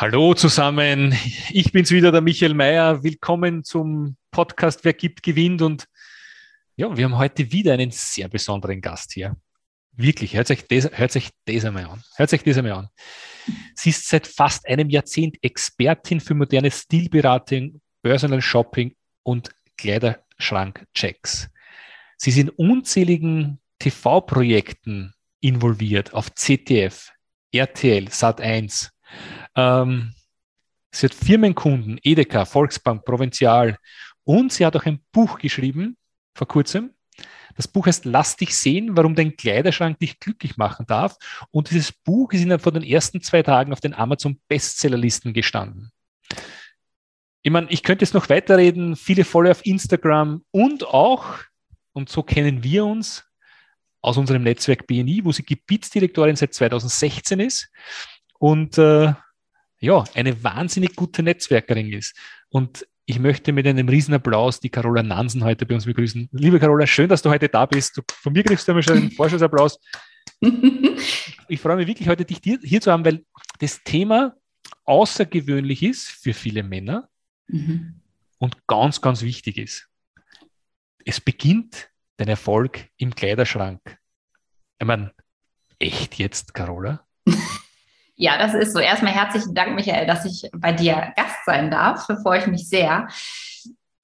Hallo zusammen, ich bin's wieder, der Michael Mayer. Willkommen zum Podcast Wer gibt, gewinnt. Und ja, wir haben heute wieder einen sehr besonderen Gast hier. Wirklich, hört euch das, hört euch das einmal an. Hört euch das einmal an. Sie ist seit fast einem Jahrzehnt Expertin für moderne Stilberatung, Personal Shopping und Kleiderschrankchecks. Sie sind unzähligen TV-Projekten involviert auf CTF, RTL, Sat1, ähm, sie hat Firmenkunden, Edeka, Volksbank, Provinzial und sie hat auch ein Buch geschrieben vor kurzem. Das Buch heißt Lass dich sehen, warum dein Kleiderschrank dich glücklich machen darf. Und dieses Buch ist innerhalb von den ersten zwei Tagen auf den Amazon Bestsellerlisten gestanden. Ich meine, ich könnte jetzt noch weiterreden, viele Follower auf Instagram und auch, und so kennen wir uns, aus unserem Netzwerk BNI, wo sie Gebietsdirektorin seit 2016 ist und äh, ja, eine wahnsinnig gute Netzwerkerin ist. Und ich möchte mit einem Riesenapplaus die Carola Nansen heute bei uns begrüßen. Liebe Carola, schön, dass du heute da bist. Du, von mir kriegst du immer schon einen Vorschussapplaus. ich freue mich wirklich, heute dich hier zu haben, weil das Thema außergewöhnlich ist für viele Männer mhm. und ganz, ganz wichtig ist. Es beginnt dein Erfolg im Kleiderschrank. Ich meine, echt jetzt, Carola? Ja, das ist so. Erstmal herzlichen Dank, Michael, dass ich bei dir Gast sein darf. Da freue ich mich sehr.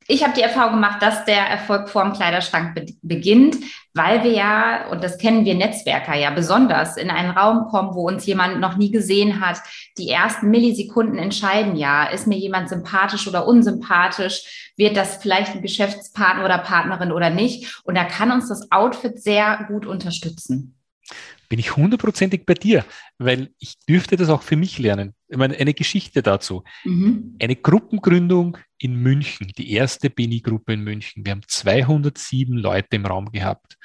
Ich habe die Erfahrung gemacht, dass der Erfolg vor dem Kleiderschrank be beginnt, weil wir ja, und das kennen wir Netzwerker ja besonders, in einen Raum kommen, wo uns jemand noch nie gesehen hat. Die ersten Millisekunden entscheiden ja, ist mir jemand sympathisch oder unsympathisch, wird das vielleicht ein Geschäftspartner oder Partnerin oder nicht. Und da kann uns das Outfit sehr gut unterstützen bin ich hundertprozentig bei dir, weil ich dürfte das auch für mich lernen. Ich meine, eine Geschichte dazu. Mhm. Eine Gruppengründung in München, die erste Beni-Gruppe in München. Wir haben 207 Leute im Raum gehabt.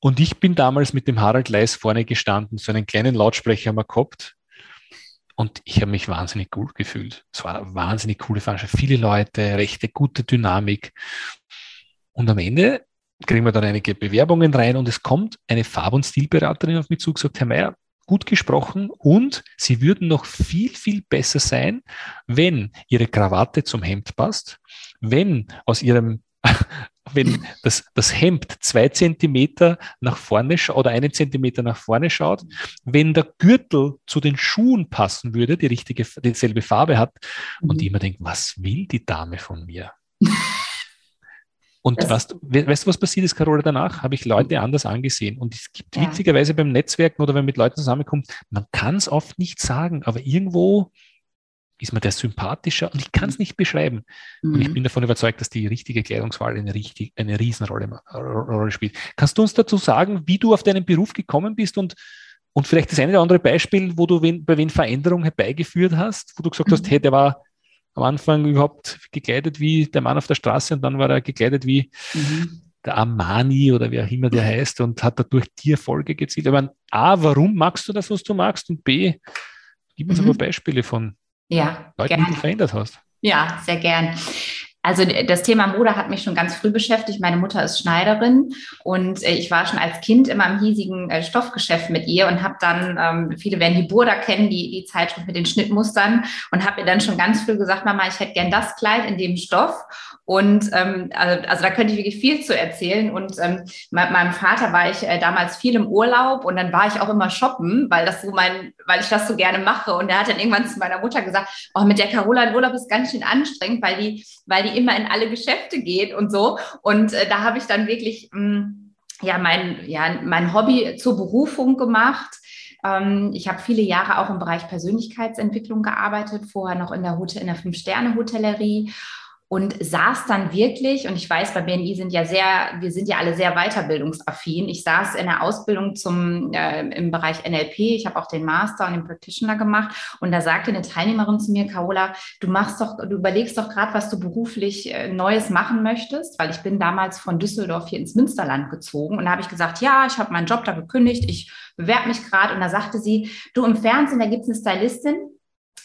Und ich bin damals mit dem Harald Leis vorne gestanden, so einen kleinen Lautsprecher haben wir gehabt. Und ich habe mich wahnsinnig gut gefühlt. Es war eine wahnsinnig coole Veranstaltung. Viele Leute, rechte, gute Dynamik. Und am Ende kriegen wir dann einige Bewerbungen rein und es kommt eine Farb- und Stilberaterin auf mich zu, gesagt, Herr Mayer, gut gesprochen und Sie würden noch viel, viel besser sein, wenn Ihre Krawatte zum Hemd passt, wenn aus Ihrem wenn das, das Hemd zwei Zentimeter nach vorne oder einen Zentimeter nach vorne schaut, wenn der Gürtel zu den Schuhen passen würde, die richtige, dieselbe Farbe hat, und mhm. immer denkt, was will die Dame von mir? Und weißt, weißt du, was passiert ist, Carola, danach? Habe ich Leute anders angesehen. Und es gibt ja. witzigerweise beim Netzwerken oder wenn man mit Leuten zusammenkommt, man kann es oft nicht sagen, aber irgendwo ist man der sympathischer und ich kann es nicht beschreiben. Mhm. Und ich mhm. bin davon überzeugt, dass die richtige Kleidungswahl eine, richtig, eine Riesenrolle Rolle spielt. Kannst du uns dazu sagen, wie du auf deinen Beruf gekommen bist und, und vielleicht das eine oder andere Beispiel, wo du wen, bei wen Veränderungen herbeigeführt hast, wo du gesagt mhm. hast, hey, der war am Anfang überhaupt gekleidet wie der Mann auf der Straße und dann war er gekleidet wie mhm. der Armani oder wie auch immer der heißt und hat dadurch die Erfolge gezielt. Aber A, warum magst du das, was du magst? Und B, gib uns mhm. ein paar Beispiele von ja, Leuten, gern. die du verändert hast. Ja, sehr gern. Also das Thema Mode hat mich schon ganz früh beschäftigt. Meine Mutter ist Schneiderin und äh, ich war schon als Kind immer im hiesigen äh, Stoffgeschäft mit ihr und habe dann, ähm, viele werden die Burda kennen, die, die Zeitschrift mit den Schnittmustern und habe ihr dann schon ganz früh gesagt, Mama, ich hätte gern das Kleid in dem Stoff. Und ähm, also, also da könnte ich wirklich viel zu erzählen. Und ähm, mit meinem Vater war ich äh, damals viel im Urlaub und dann war ich auch immer shoppen, weil das so mein, weil ich das so gerne mache. Und er hat dann irgendwann zu meiner Mutter gesagt, oh, mit der Carola in Urlaub ist ganz schön anstrengend, weil die, weil die immer in alle Geschäfte geht und so. Und äh, da habe ich dann wirklich mh, mm, ja mein, ja mein Hobby zur Berufung gemacht. Ähm, ich habe viele Jahre auch im Bereich Persönlichkeitsentwicklung gearbeitet, vorher noch in der, Hotel, in der Fünf-Sterne-Hotellerie und saß dann wirklich, und ich weiß, bei BNI sind ja sehr, wir sind ja alle sehr weiterbildungsaffin. Ich saß in der Ausbildung zum, äh, im Bereich NLP. Ich habe auch den Master und den Practitioner gemacht. Und da sagte eine Teilnehmerin zu mir, Carola, du machst doch, du überlegst doch gerade, was du beruflich äh, Neues machen möchtest, weil ich bin damals von Düsseldorf hier ins Münsterland gezogen. Und da habe ich gesagt, ja, ich habe meinen Job da gekündigt, ich bewerbe mich gerade. Und da sagte sie, du im Fernsehen, da gibt es eine Stylistin,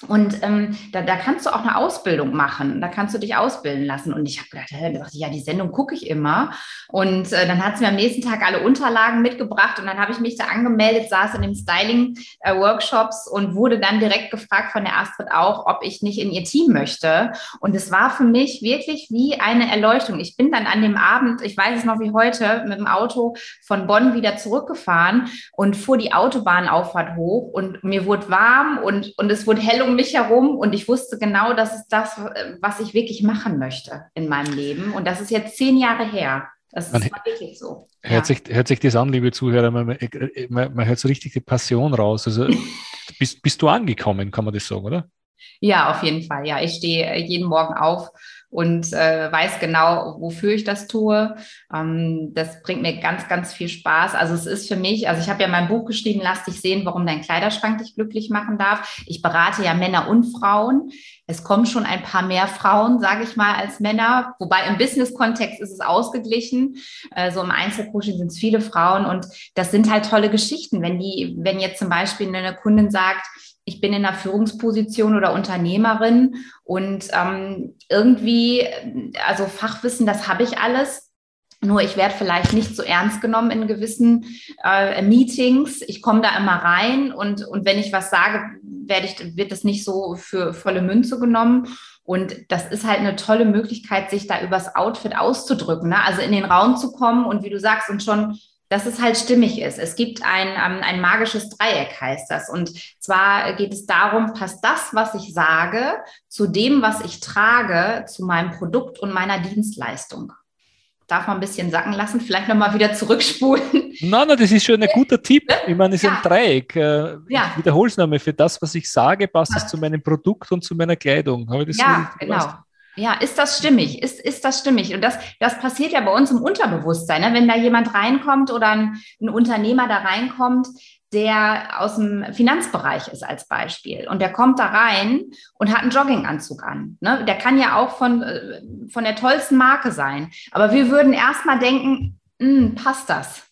und ähm, da, da kannst du auch eine Ausbildung machen. Da kannst du dich ausbilden lassen. Und ich habe gedacht, hey, dachte, ja, die Sendung gucke ich immer. Und äh, dann hat sie mir am nächsten Tag alle Unterlagen mitgebracht. Und dann habe ich mich da angemeldet, saß in den Styling-Workshops äh, und wurde dann direkt gefragt von der Astrid auch, ob ich nicht in ihr Team möchte. Und es war für mich wirklich wie eine Erleuchtung. Ich bin dann an dem Abend, ich weiß es noch wie heute, mit dem Auto von Bonn wieder zurückgefahren und fuhr die Autobahnauffahrt hoch. Und mir wurde warm und, und es wurde hell um mich herum und ich wusste genau, das ist das, was ich wirklich machen möchte in meinem Leben. Und das ist jetzt zehn Jahre her. Das man, ist wirklich so. Hört, ja. sich, hört sich das an, liebe Zuhörer, man, man, man hört so richtig die Passion raus. Also bist, bist du angekommen, kann man das sagen, oder? Ja, auf jeden Fall. Ja, ich stehe jeden Morgen auf und äh, weiß genau, wofür ich das tue. Ähm, das bringt mir ganz, ganz viel Spaß. Also es ist für mich, also ich habe ja mein Buch geschrieben, lass dich sehen, warum dein Kleiderschrank dich glücklich machen darf. Ich berate ja Männer und Frauen. Es kommen schon ein paar mehr Frauen, sage ich mal, als Männer. Wobei im Business-Kontext ist es ausgeglichen. Äh, so im Einzelcoaching sind es viele Frauen und das sind halt tolle Geschichten. Wenn die, wenn jetzt zum Beispiel eine Kundin sagt, ich bin in einer Führungsposition oder Unternehmerin und ähm, irgendwie, also Fachwissen, das habe ich alles. Nur ich werde vielleicht nicht so ernst genommen in gewissen äh, Meetings. Ich komme da immer rein und, und wenn ich was sage, werde ich, wird das nicht so für volle Münze genommen. Und das ist halt eine tolle Möglichkeit, sich da übers Outfit auszudrücken. Ne? Also in den Raum zu kommen und wie du sagst, und schon dass es halt stimmig ist. Es gibt ein, ähm, ein magisches Dreieck, heißt das. Und zwar geht es darum, passt das, was ich sage, zu dem, was ich trage, zu meinem Produkt und meiner Dienstleistung. Darf man ein bisschen sacken lassen, vielleicht nochmal wieder zurückspulen. Nein, nein, das ist schon ein guter Tipp. Ich meine, es ist ja. ein Dreieck. Äh, ja. Nochmal. Für das, was ich sage, passt es zu meinem Produkt und zu meiner Kleidung. Habe ich das ja, genau. Gepasst? Ja, ist das stimmig? Ist, ist das stimmig? Und das, das passiert ja bei uns im Unterbewusstsein. Ne? Wenn da jemand reinkommt oder ein, ein Unternehmer da reinkommt, der aus dem Finanzbereich ist als Beispiel und der kommt da rein und hat einen Jogginganzug an. Ne? Der kann ja auch von, äh, von der tollsten Marke sein. Aber wir würden erstmal denken, hm, passt das?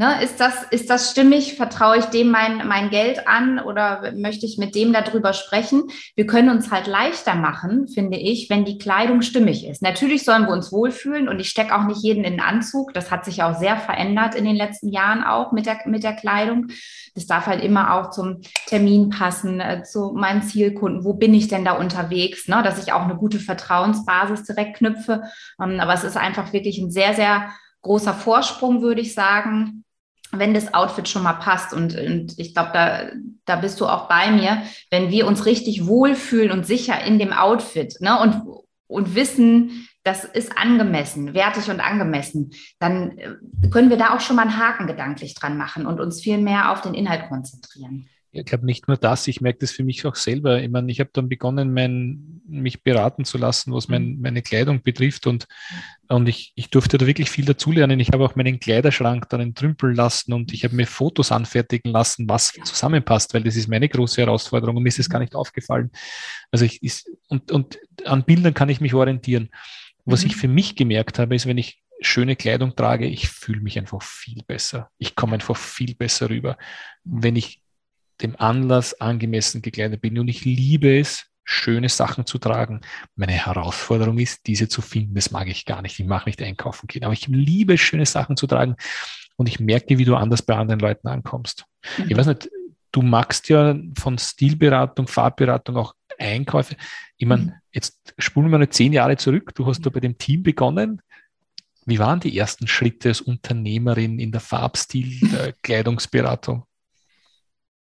Ne, ist, das, ist das stimmig? Vertraue ich dem mein, mein Geld an oder möchte ich mit dem darüber sprechen? Wir können uns halt leichter machen, finde ich, wenn die Kleidung stimmig ist. Natürlich sollen wir uns wohlfühlen und ich stecke auch nicht jeden in den Anzug. Das hat sich auch sehr verändert in den letzten Jahren auch mit der, mit der Kleidung. Das darf halt immer auch zum Termin passen, äh, zu meinen Zielkunden. Wo bin ich denn da unterwegs? Ne? Dass ich auch eine gute Vertrauensbasis direkt knüpfe. Ähm, aber es ist einfach wirklich ein sehr, sehr großer Vorsprung, würde ich sagen wenn das Outfit schon mal passt. Und, und ich glaube, da, da bist du auch bei mir, wenn wir uns richtig wohlfühlen und sicher in dem Outfit ne, und, und wissen, das ist angemessen, wertig und angemessen, dann äh, können wir da auch schon mal einen Haken gedanklich dran machen und uns viel mehr auf den Inhalt konzentrieren. Ich glaube nicht nur das, ich merke das für mich auch selber. Ich meine, ich habe dann begonnen, mein, mich beraten zu lassen, was mein, mhm. meine Kleidung betrifft und, und ich, ich durfte da wirklich viel dazulernen. Ich habe auch meinen Kleiderschrank dann entrümpeln lassen und ich habe mir Fotos anfertigen lassen, was zusammenpasst, weil das ist meine große Herausforderung und mir ist es gar nicht aufgefallen. Also ich ist, und, und an Bildern kann ich mich orientieren. Was mhm. ich für mich gemerkt habe, ist, wenn ich schöne Kleidung trage, ich fühle mich einfach viel besser. Ich komme einfach viel besser rüber. Wenn ich dem Anlass angemessen gekleidet bin. Und ich liebe es, schöne Sachen zu tragen. Meine Herausforderung ist, diese zu finden. Das mag ich gar nicht. Ich mag nicht einkaufen gehen, aber ich liebe es, schöne Sachen zu tragen. Und ich merke, wie du anders bei anderen Leuten ankommst. Mhm. Ich weiß nicht, du magst ja von Stilberatung, Farbberatung auch Einkäufe. Ich meine, mhm. jetzt spulen wir mal zehn Jahre zurück. Du hast da bei dem Team begonnen. Wie waren die ersten Schritte als Unternehmerin in der Farbstil-Kleidungsberatung?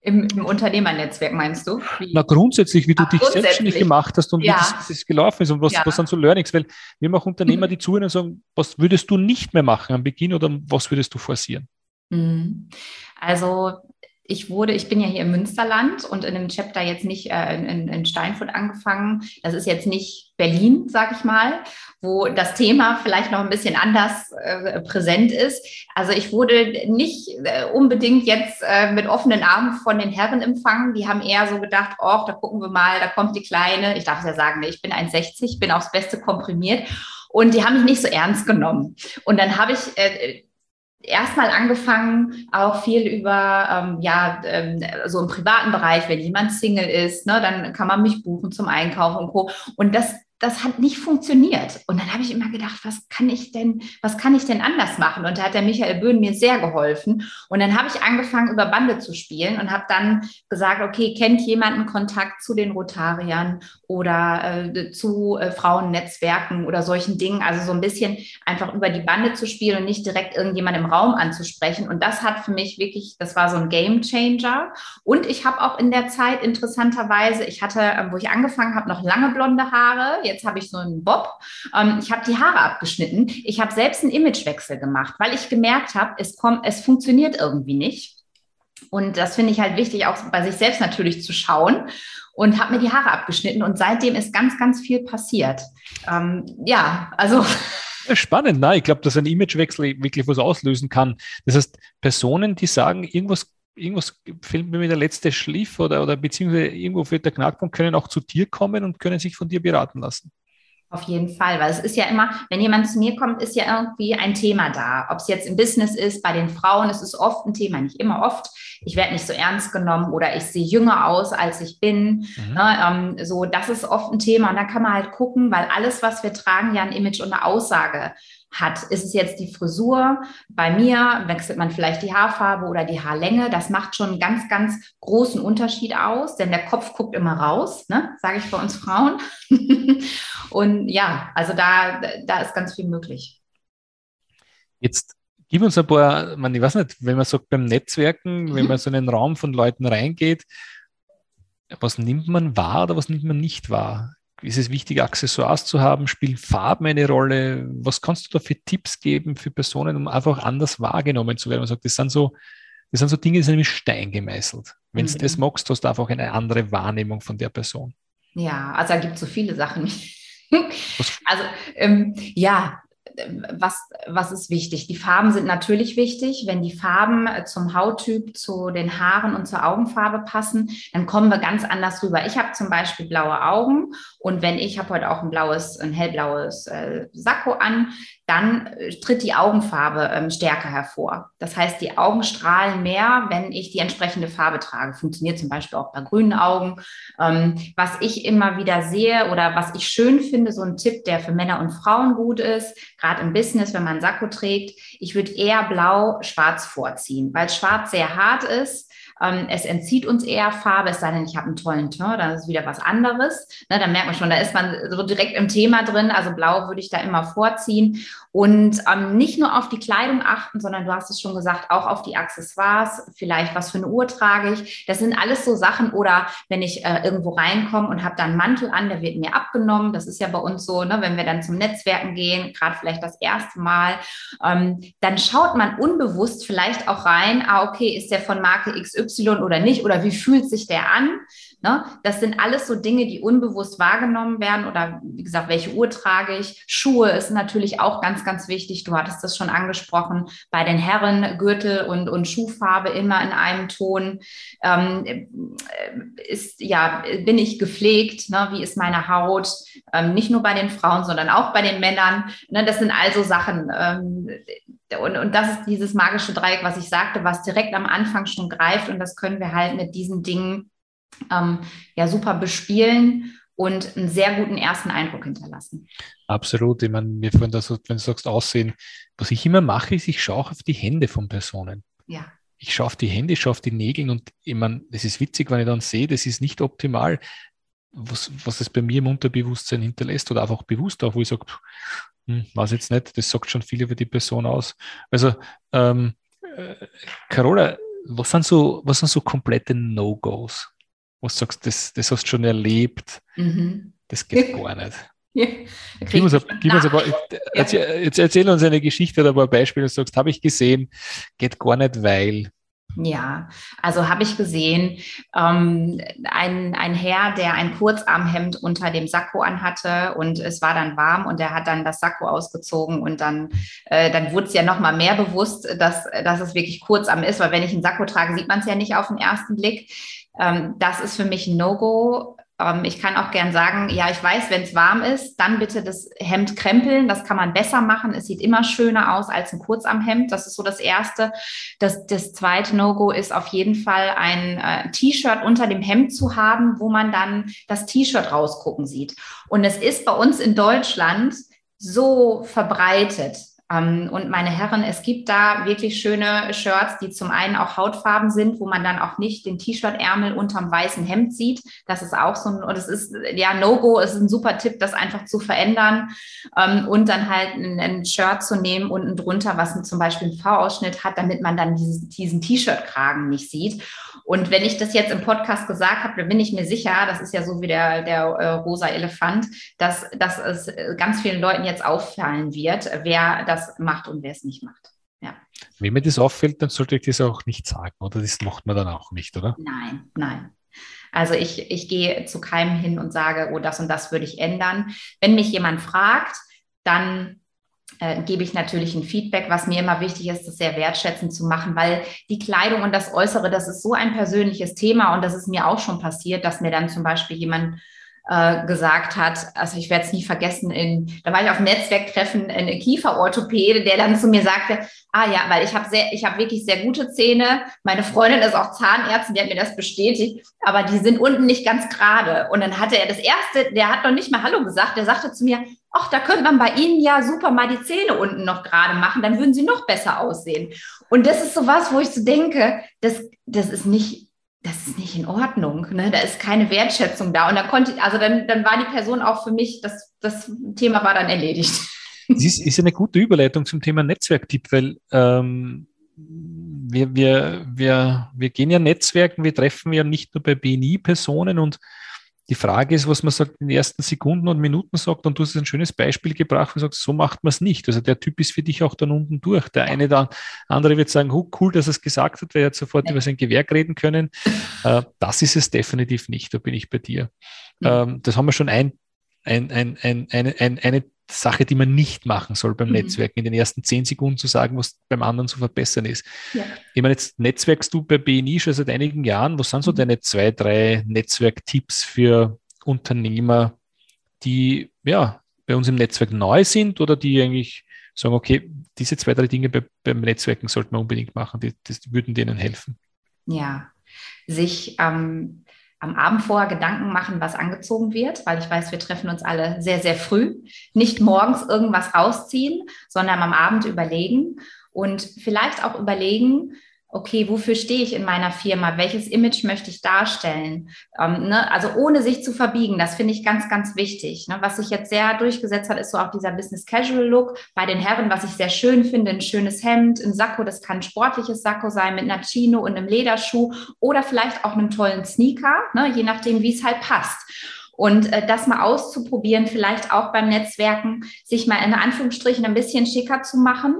Im, Im, Unternehmernetzwerk meinst du? Wie? Na, grundsätzlich, wie du Ach, dich selbstständig gemacht hast und ja. wie das, das, gelaufen ist und was, ja. was sind so Learnings, weil wir haben auch Unternehmer, die zuhören und sagen, was würdest du nicht mehr machen am Beginn oder was würdest du forcieren? Mhm. Also ich wurde, ich bin ja hier im Münsterland und in einem Chapter jetzt nicht äh, in, in Steinfurt angefangen. Das ist jetzt nicht Berlin, sag ich mal, wo das Thema vielleicht noch ein bisschen anders äh, präsent ist. Also ich wurde nicht äh, unbedingt jetzt äh, mit offenen Armen von den Herren empfangen. Die haben eher so gedacht, oh, da gucken wir mal, da kommt die Kleine. Ich darf es ja sagen, ich bin 1,60, bin aufs Beste komprimiert. Und die haben mich nicht so ernst genommen. Und dann habe ich äh, erstmal angefangen, auch viel über, ähm, ja, ähm, so im privaten Bereich, wenn jemand Single ist, ne, dann kann man mich buchen zum Einkaufen und Co. Und das das hat nicht funktioniert. Und dann habe ich immer gedacht, was kann ich denn, was kann ich denn anders machen? Und da hat der Michael Böhn mir sehr geholfen. Und dann habe ich angefangen, über Bande zu spielen und habe dann gesagt, okay, kennt jemanden Kontakt zu den Rotariern oder äh, zu äh, Frauennetzwerken oder solchen Dingen? Also so ein bisschen einfach über die Bande zu spielen und nicht direkt irgendjemand im Raum anzusprechen. Und das hat für mich wirklich, das war so ein Game Changer. Und ich habe auch in der Zeit interessanterweise, ich hatte, wo ich angefangen habe, noch lange blonde Haare jetzt habe ich so einen Bob. Ähm, ich habe die Haare abgeschnitten. Ich habe selbst einen Imagewechsel gemacht, weil ich gemerkt habe, es kommt, es funktioniert irgendwie nicht. Und das finde ich halt wichtig, auch bei sich selbst natürlich zu schauen. Und habe mir die Haare abgeschnitten und seitdem ist ganz, ganz viel passiert. Ähm, ja, also Spannend, nein, ich glaube, dass ein Imagewechsel wirklich was auslösen kann. Das heißt, Personen, die sagen, irgendwas, irgendwas fehlt mir der letzte Schliff oder, oder beziehungsweise irgendwo fehlt der Knackpunkt, können auch zu dir kommen und können sich von dir beraten lassen. Auf jeden Fall, weil es ist ja immer, wenn jemand zu mir kommt, ist ja irgendwie ein Thema da. Ob es jetzt im Business ist, bei den Frauen ist es oft ein Thema, nicht immer oft. Ich werde nicht so ernst genommen oder ich sehe jünger aus, als ich bin. Mhm. Ne, ähm, so, das ist oft ein Thema. Und dann kann man halt gucken, weil alles, was wir tragen, ja ein Image und eine Aussage hat. Ist es jetzt die Frisur? Bei mir wechselt man vielleicht die Haarfarbe oder die Haarlänge. Das macht schon einen ganz, ganz großen Unterschied aus, denn der Kopf guckt immer raus, ne? sage ich bei uns Frauen. Und ja, also da, da ist ganz viel möglich. Jetzt gib uns ein paar, man, ich weiß nicht, wenn man sagt beim Netzwerken, mhm. wenn man so in einen Raum von Leuten reingeht, was nimmt man wahr oder was nimmt man nicht wahr? Ist es wichtig, Accessoires zu haben? Spielen Farben eine Rolle? Was kannst du da für Tipps geben für Personen, um einfach anders wahrgenommen zu werden? Man sagt, das sind so, das sind so Dinge, die sind nämlich Stein gemeißelt. Wenn du mhm. das magst, hast du einfach eine andere Wahrnehmung von der Person. Ja, also da gibt es so viele Sachen. also ähm, ja, was, was ist wichtig? Die Farben sind natürlich wichtig. Wenn die Farben äh, zum Hauttyp, zu den Haaren und zur Augenfarbe passen, dann kommen wir ganz anders rüber. Ich habe zum Beispiel blaue Augen und wenn ich habe heute auch ein blaues, ein hellblaues äh, Sakko an, dann äh, tritt die Augenfarbe ähm, stärker hervor. Das heißt, die Augen strahlen mehr, wenn ich die entsprechende Farbe trage. Funktioniert zum Beispiel auch bei grünen Augen. Ähm, was ich immer wieder sehe oder was ich schön finde, so ein Tipp, der für Männer und Frauen gut ist, gerade im Business, wenn man Sakko trägt, ich würde eher blau-schwarz vorziehen, weil schwarz sehr hart ist es entzieht uns eher Farbe, es sei denn, ich habe einen tollen Teint, dann ist wieder was anderes. Ne, dann merkt man schon, da ist man so direkt im Thema drin. Also blau würde ich da immer vorziehen. Und ähm, nicht nur auf die Kleidung achten, sondern du hast es schon gesagt, auch auf die Accessoires, vielleicht was für eine Uhr trage ich. Das sind alles so Sachen. Oder wenn ich äh, irgendwo reinkomme und habe da einen Mantel an, der wird mir abgenommen. Das ist ja bei uns so, ne, wenn wir dann zum Netzwerken gehen, gerade vielleicht das erste Mal, ähm, dann schaut man unbewusst vielleicht auch rein, ah, okay, ist der von Marke XY oder nicht? Oder wie fühlt sich der an? Ne? Das sind alles so Dinge, die unbewusst wahrgenommen werden oder wie gesagt, welche Uhr trage ich? Schuhe ist natürlich auch ganz, ganz wichtig. Du hattest das schon angesprochen. Bei den Herren Gürtel und, und Schuhfarbe immer in einem Ton. Ähm, ist, ja, bin ich gepflegt? Ne? Wie ist meine Haut? Ähm, nicht nur bei den Frauen, sondern auch bei den Männern. Ne? Das sind also Sachen. Ähm, und, und das ist dieses magische Dreieck, was ich sagte, was direkt am Anfang schon greift. Und das können wir halt mit diesen Dingen ähm, ja super bespielen und einen sehr guten ersten Eindruck hinterlassen. Absolut. Ich meine, mir vorhin das, wenn du sagst, Aussehen, was ich immer mache, ist, ich schaue auf die Hände von Personen. Ja. Ich schaue auf die Hände, ich schaue auf die Nägel und ich meine, es ist witzig, wenn ich dann sehe, das ist nicht optimal, was, was es bei mir im Unterbewusstsein hinterlässt oder einfach bewusst auch, wo ich sage, hm, weiß jetzt nicht, das sagt schon viel über die Person aus. Also, ähm, äh, Carola, was sind so, was sind so komplette No-Gos? Wo du sagst, das, das hast du schon erlebt, mhm. das geht gar nicht. Ja, gib uns, gib uns paar, erzähl, erzähl, uns eine Geschichte oder ein paar Beispiele, du sagst, habe ich gesehen, geht gar nicht, weil. Ja, also habe ich gesehen, ähm, ein, ein Herr, der ein Kurzarmhemd unter dem Sakko anhatte und es war dann warm und er hat dann das Sakko ausgezogen und dann, äh, dann wurde es ja nochmal mehr bewusst, dass, dass es wirklich Kurzarm ist, weil wenn ich ein Sakko trage, sieht man es ja nicht auf den ersten Blick. Ähm, das ist für mich ein No-Go. Ähm, ich kann auch gern sagen, ja, ich weiß, wenn es warm ist, dann bitte das Hemd krempeln. Das kann man besser machen. Es sieht immer schöner aus als ein Kurzarmhemd. Das ist so das Erste. Das, das zweite No-Go ist auf jeden Fall ein äh, T-Shirt unter dem Hemd zu haben, wo man dann das T-Shirt rausgucken sieht. Und es ist bei uns in Deutschland so verbreitet, und meine Herren, es gibt da wirklich schöne Shirts, die zum einen auch Hautfarben sind, wo man dann auch nicht den T-Shirt-Ärmel unterm weißen Hemd sieht. Das ist auch so ein, und es ist, ja, No-Go ist ein super Tipp, das einfach zu verändern ähm, und dann halt ein, Shirt zu nehmen unten drunter, was zum Beispiel einen V-Ausschnitt hat, damit man dann diesen, diesen T-Shirt-Kragen nicht sieht. Und wenn ich das jetzt im Podcast gesagt habe, dann bin ich mir sicher, das ist ja so wie der, der äh, rosa Elefant, dass, dass es ganz vielen Leuten jetzt auffallen wird, wer das macht und wer es nicht macht. Ja. Wenn mir das auffällt, dann sollte ich das auch nicht sagen, oder? Das macht man dann auch nicht, oder? Nein, nein. Also ich, ich gehe zu keinem hin und sage, oh, das und das würde ich ändern. Wenn mich jemand fragt, dann äh, gebe ich natürlich ein Feedback, was mir immer wichtig ist, das sehr wertschätzend zu machen, weil die Kleidung und das Äußere, das ist so ein persönliches Thema und das ist mir auch schon passiert, dass mir dann zum Beispiel jemand äh, gesagt hat, also ich werde es nie vergessen, in, da war ich auf Netzwerktreffen in Kieferorthopäde, der dann zu mir sagte, ah ja, weil ich habe sehr, ich habe wirklich sehr gute Zähne. Meine Freundin ist auch Zahnärztin, die hat mir das bestätigt, aber die sind unten nicht ganz gerade. Und dann hatte er das erste, der hat noch nicht mal Hallo gesagt, der sagte zu mir, ach, da könnte man bei Ihnen ja super mal die Zähne unten noch gerade machen, dann würden Sie noch besser aussehen. Und das ist so was, wo ich so denke, das, das ist nicht das ist nicht in Ordnung, ne? da ist keine Wertschätzung da. Und dann konnte, also dann, dann war die Person auch für mich, das, das Thema war dann erledigt. Das ist, ist eine gute Überleitung zum Thema Netzwerktipp, weil ähm, wir, wir, wir, wir gehen ja Netzwerken, wir treffen ja nicht nur bei BNI-Personen und die Frage ist, was man sagt in den ersten Sekunden und Minuten sagt, und du hast ein schönes Beispiel gebracht, wo du sagst, so macht man es nicht. Also der Typ ist für dich auch dann unten durch. Der eine, der andere wird sagen, oh, cool, dass er es gesagt hat, weil er hat sofort ja. über sein Gewerk reden können. Äh, das ist es definitiv nicht, da bin ich bei dir. Ähm, das haben wir schon ein, ein, ein, ein, eine, ein, eine Sache, die man nicht machen soll beim mhm. Netzwerken, in den ersten zehn Sekunden zu sagen, was beim anderen zu verbessern ist. Ja. Ich meine, jetzt netzwerkst du bei BNI schon seit einigen Jahren. Was sind so mhm. deine zwei, drei Netzwerktipps für Unternehmer, die ja bei uns im Netzwerk neu sind oder die eigentlich sagen, okay, diese zwei, drei Dinge bei, beim Netzwerken sollten wir unbedingt machen, die, die würden denen helfen? Ja, sich ähm, am Abend vorher Gedanken machen, was angezogen wird, weil ich weiß, wir treffen uns alle sehr, sehr früh. Nicht morgens irgendwas rausziehen, sondern am Abend überlegen und vielleicht auch überlegen, okay, wofür stehe ich in meiner Firma? Welches Image möchte ich darstellen? Ähm, ne? Also ohne sich zu verbiegen, das finde ich ganz, ganz wichtig. Ne? Was sich jetzt sehr durchgesetzt hat, ist so auch dieser Business Casual Look bei den Herren, was ich sehr schön finde, ein schönes Hemd, ein Sakko, das kann ein sportliches Sakko sein mit einer Chino und einem Lederschuh oder vielleicht auch einem tollen Sneaker, ne? je nachdem, wie es halt passt. Und äh, das mal auszuprobieren, vielleicht auch beim Netzwerken, sich mal in Anführungsstrichen ein bisschen schicker zu machen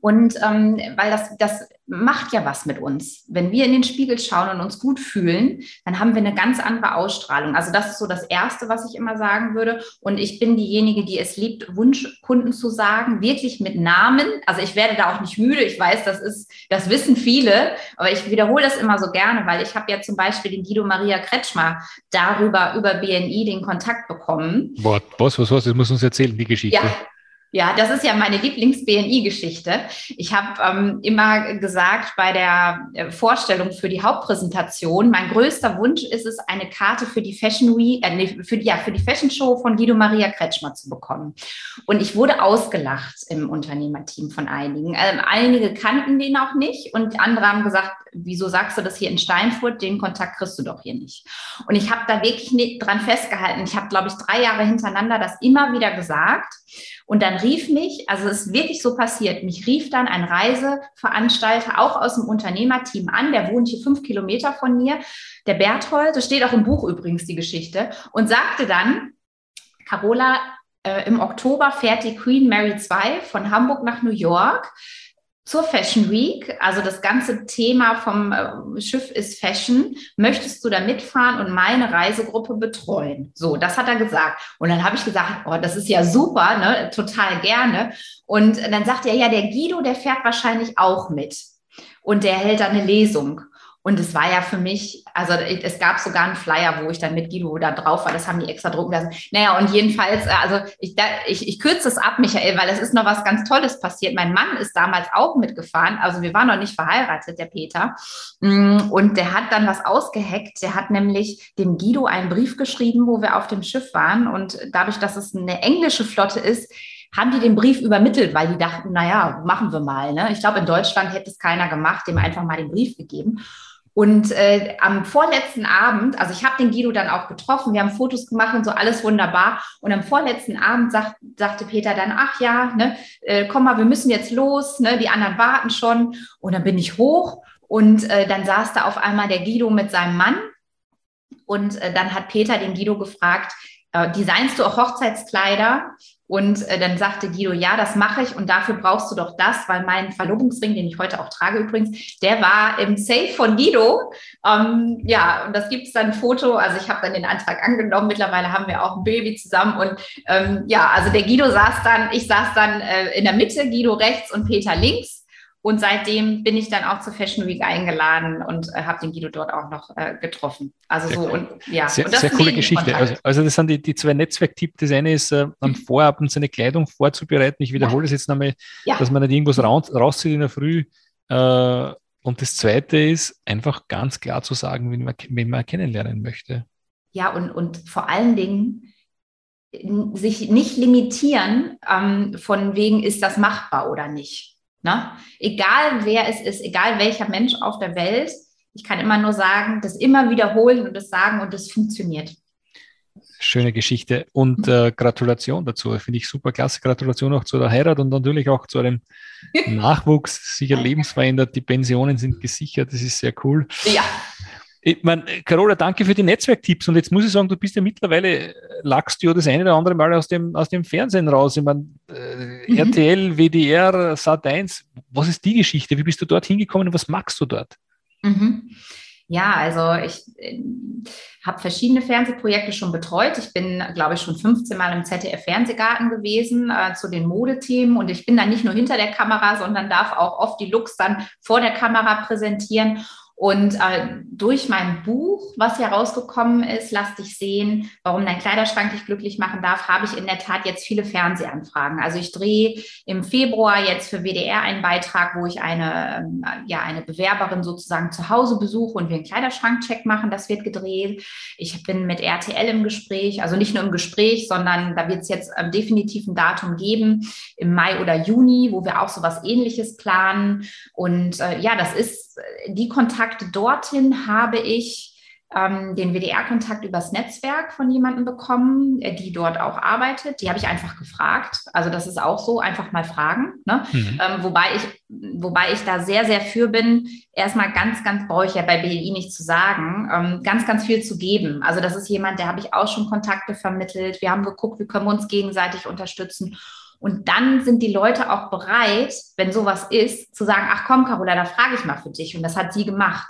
und ähm, weil das, das macht ja was mit uns. Wenn wir in den Spiegel schauen und uns gut fühlen, dann haben wir eine ganz andere Ausstrahlung. Also das ist so das Erste, was ich immer sagen würde. Und ich bin diejenige, die es liebt, Wunschkunden zu sagen, wirklich mit Namen. Also ich werde da auch nicht müde. Ich weiß, das ist, das wissen viele, aber ich wiederhole das immer so gerne, weil ich habe ja zum Beispiel den Guido Maria Kretschmer darüber, über BNI den Kontakt bekommen. Boah, was, was, was, das muss uns erzählen, die Geschichte. Ja. Ja, das ist ja meine Lieblings-BNI-Geschichte. Ich habe ähm, immer gesagt bei der äh, Vorstellung für die Hauptpräsentation, mein größter Wunsch ist es, eine Karte für die Fashion Week, äh, nee, für, ja, für die Fashion Show von Guido Maria Kretschmer zu bekommen. Und ich wurde ausgelacht im Unternehmerteam von einigen. Ähm, einige kannten den auch nicht und andere haben gesagt, wieso sagst du das hier in Steinfurt? Den Kontakt kriegst du doch hier nicht. Und ich habe da wirklich dran festgehalten. Ich habe, glaube ich, drei Jahre hintereinander das immer wieder gesagt. Und dann rief mich, also es ist wirklich so passiert, mich rief dann ein Reiseveranstalter auch aus dem Unternehmerteam an, der wohnt hier fünf Kilometer von mir, der Berthold, das steht auch im Buch übrigens die Geschichte, und sagte dann, Carola, äh, im Oktober fährt die Queen Mary 2 von Hamburg nach New York zur Fashion Week, also das ganze Thema vom äh, Schiff ist Fashion, möchtest du da mitfahren und meine Reisegruppe betreuen? So, das hat er gesagt. Und dann habe ich gesagt, oh, das ist ja super, ne? total gerne. Und dann sagt er, ja, der Guido, der fährt wahrscheinlich auch mit. Und der hält da eine Lesung. Und es war ja für mich, also es gab sogar einen Flyer, wo ich dann mit Guido da drauf war. Das haben die extra drucken lassen. Naja, und jedenfalls, äh, also ich, ich, ich kürze es ab, Michael, weil es ist noch was ganz Tolles passiert. Mein Mann ist damals auch mitgefahren. Also wir waren noch nicht verheiratet, der Peter. Mm, und der hat dann was ausgeheckt. Der hat nämlich dem Guido einen Brief geschrieben, wo wir auf dem Schiff waren. Und dadurch, dass es eine englische Flotte ist, haben die den Brief übermittelt, weil die dachten, naja, machen wir mal. Ne? Ich glaube, in Deutschland hätte es keiner gemacht, dem einfach mal den Brief gegeben. Und äh, am vorletzten Abend, also ich habe den Guido dann auch getroffen, wir haben Fotos gemacht und so, alles wunderbar. Und am vorletzten Abend sagt, sagte Peter dann, ach ja, ne, äh, komm mal, wir müssen jetzt los, ne, die anderen warten schon. Und dann bin ich hoch und äh, dann saß da auf einmal der Guido mit seinem Mann. Und äh, dann hat Peter den Guido gefragt, äh, designst du auch Hochzeitskleider? Und äh, dann sagte Guido, ja, das mache ich und dafür brauchst du doch das, weil mein Verlobungsring, den ich heute auch trage übrigens, der war im Safe von Guido. Ähm, ja, und das gibt es dann ein Foto. Also ich habe dann den Antrag angenommen. Mittlerweile haben wir auch ein Baby zusammen. Und ähm, ja, also der Guido saß dann, ich saß dann äh, in der Mitte, Guido rechts und Peter links. Und seitdem bin ich dann auch zur Fashion Week eingeladen und äh, habe den Guido dort auch noch äh, getroffen. Also sehr so cool. und ja. Sehr, und sehr coole Geschichte. Also, also, das sind die, die zwei Netzwerktipps. Das eine ist, äh, am Vorabend seine Kleidung vorzubereiten. Ich wiederhole ja. das jetzt nochmal, ja. dass man nicht irgendwas raus, rauszieht in der Früh. Äh, und das zweite ist, einfach ganz klar zu sagen, wen man, wen man kennenlernen möchte. Ja, und, und vor allen Dingen sich nicht limitieren, ähm, von wegen, ist das machbar oder nicht. Ne? Egal wer es ist, egal welcher Mensch auf der Welt, ich kann immer nur sagen, das immer wiederholen und das sagen und das funktioniert. Schöne Geschichte und äh, Gratulation dazu. Finde ich super klasse. Gratulation auch zu der Heirat und natürlich auch zu einem Nachwuchs. Sicher lebensverändert. Die Pensionen sind gesichert. Das ist sehr cool. Ja. Ich meine, Carola, danke für die Netzwerktipps. Und jetzt muss ich sagen, du bist ja mittlerweile, lagst du ja das eine oder andere Mal aus dem, aus dem Fernsehen raus. Ich meine, äh, mhm. RTL, WDR, Sat1, was ist die Geschichte? Wie bist du dort hingekommen und was magst du dort? Mhm. Ja, also ich äh, habe verschiedene Fernsehprojekte schon betreut. Ich bin, glaube ich, schon 15 Mal im ZDF-Fernsehgarten gewesen äh, zu den Modethemen. Und ich bin dann nicht nur hinter der Kamera, sondern darf auch oft die Looks dann vor der Kamera präsentieren. Und äh, durch mein Buch, was herausgekommen ist, lass dich sehen, warum dein Kleiderschrank dich glücklich machen darf, habe ich in der Tat jetzt viele Fernsehanfragen. Also ich drehe im Februar jetzt für WDR einen Beitrag, wo ich eine, ähm, ja, eine Bewerberin sozusagen zu Hause besuche und wir einen Kleiderschrankcheck machen. Das wird gedreht. Ich bin mit RTL im Gespräch, also nicht nur im Gespräch, sondern da wird es jetzt ähm, definitiv ein Datum geben im Mai oder Juni, wo wir auch so was ähnliches planen. Und äh, ja, das ist äh, die Kontakte, Kontakte dorthin habe ich ähm, den WDR-Kontakt übers Netzwerk von jemandem bekommen, äh, die dort auch arbeitet. Die habe ich einfach gefragt. Also das ist auch so, einfach mal fragen. Ne? Mhm. Ähm, wobei, ich, wobei ich da sehr, sehr für bin, erstmal ganz, ganz, brauche ich ja bei BLI nicht zu sagen, ähm, ganz, ganz viel zu geben. Also das ist jemand, der habe ich auch schon Kontakte vermittelt. Wir haben geguckt, wie können wir uns gegenseitig unterstützen. Und dann sind die Leute auch bereit, wenn sowas ist, zu sagen, ach komm, Carola, da frage ich mal für dich. Und das hat sie gemacht.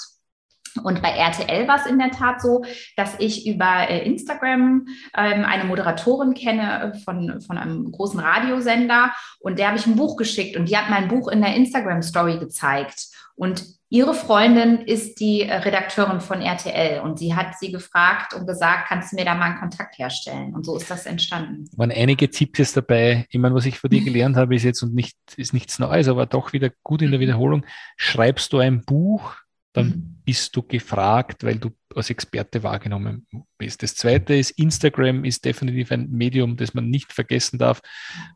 Und bei RTL war es in der Tat so, dass ich über äh, Instagram ähm, eine Moderatorin kenne von, von einem großen Radiosender und der habe ich ein Buch geschickt und die hat mein Buch in der Instagram-Story gezeigt. Und ihre Freundin ist die äh, Redakteurin von RTL und sie hat sie gefragt und gesagt, kannst du mir da mal einen Kontakt herstellen? Und so ist das entstanden. Waren einige Tipps dabei. Ich meine, was ich von dir gelernt habe, ist jetzt und nicht, ist nichts Neues, aber doch wieder gut in der Wiederholung. Schreibst du ein Buch, dann mhm. bist du gefragt, weil du als Experte wahrgenommen bist. Das zweite ist, Instagram ist definitiv ein Medium, das man nicht vergessen darf,